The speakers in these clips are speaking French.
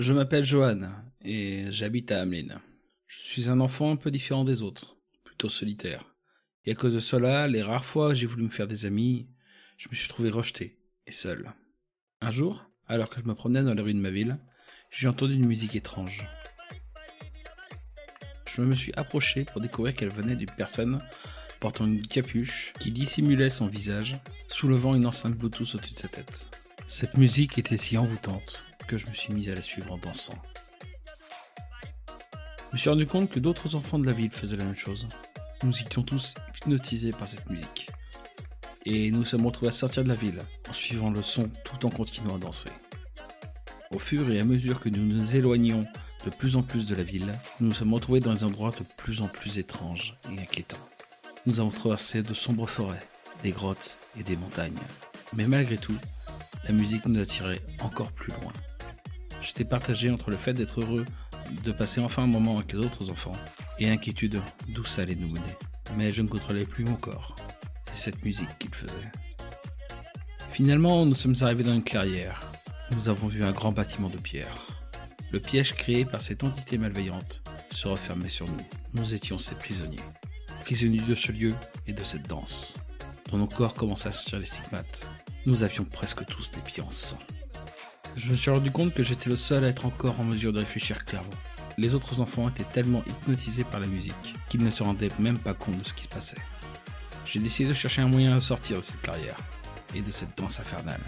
Je m'appelle Johan et j'habite à Hamelin. Je suis un enfant un peu différent des autres, plutôt solitaire. Et à cause de cela, les rares fois où j'ai voulu me faire des amis, je me suis trouvé rejeté et seul. Un jour, alors que je me promenais dans les rues de ma ville, j'ai entendu une musique étrange. Je me suis approché pour découvrir qu'elle venait d'une personne portant une capuche qui dissimulait son visage, soulevant une enceinte Bluetooth au-dessus de sa tête. Cette musique était si envoûtante je me suis mis à la suivre en dansant. Je me suis rendu compte que d'autres enfants de la ville faisaient la même chose. Nous étions tous hypnotisés par cette musique. Et nous nous sommes retrouvés à sortir de la ville en suivant le son tout en continuant à danser. Au fur et à mesure que nous nous éloignions de plus en plus de la ville, nous nous sommes retrouvés dans des endroits de plus en plus étranges et inquiétants. Nous avons traversé de sombres forêts, des grottes et des montagnes. Mais malgré tout, la musique nous attirait encore plus loin. J'étais partagé entre le fait d'être heureux de passer enfin un moment avec les autres enfants et inquiétude d'où ça allait nous mener. Mais je ne contrôlais plus mon corps. C'est cette musique qu'il faisait. Finalement, nous sommes arrivés dans une clairière. Nous avons vu un grand bâtiment de pierre. Le piège créé par cette entité malveillante se refermait sur nous. Nous étions ses prisonniers. Prisonniers de ce lieu et de cette danse. Dans nos corps commençaient à sortir les stigmates. Nous avions presque tous des pieds en sang. Je me suis rendu compte que j'étais le seul à être encore en mesure de réfléchir clairement. Les autres enfants étaient tellement hypnotisés par la musique qu'ils ne se rendaient même pas compte de ce qui se passait. J'ai décidé de chercher un moyen de sortir de cette carrière et de cette danse infernale.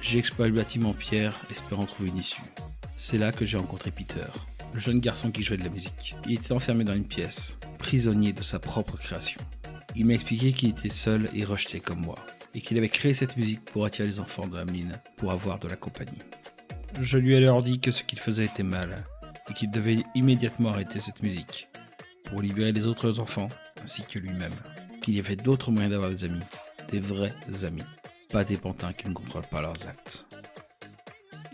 J'ai exploré le bâtiment en pierre, espérant trouver une issue. C'est là que j'ai rencontré Peter, le jeune garçon qui jouait de la musique. Il était enfermé dans une pièce, prisonnier de sa propre création. Il m'a expliqué qu'il était seul et rejeté comme moi, et qu'il avait créé cette musique pour attirer les enfants de la mine pour avoir de la compagnie. Je lui ai alors dit que ce qu'il faisait était mal, et qu'il devait immédiatement arrêter cette musique, pour libérer les autres enfants, ainsi que lui-même. Qu'il y avait d'autres moyens d'avoir des amis, des vrais amis, pas des pantins qui ne contrôlent pas leurs actes.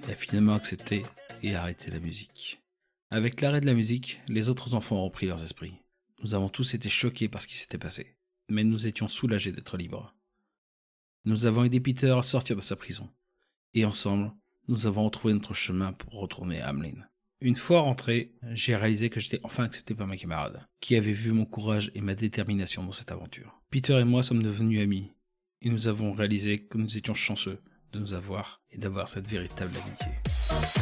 Il a finalement accepté et arrêté la musique. Avec l'arrêt de la musique, les autres enfants ont repris leurs esprits. Nous avons tous été choqués par ce qui s'était passé, mais nous étions soulagés d'être libres. Nous avons aidé Peter à sortir de sa prison, et ensemble, nous avons retrouvé notre chemin pour retourner à Hamelin. Une fois rentré, j'ai réalisé que j'étais enfin accepté par mes camarades, qui avaient vu mon courage et ma détermination dans cette aventure. Peter et moi sommes devenus amis, et nous avons réalisé que nous étions chanceux de nous avoir et d'avoir cette véritable amitié.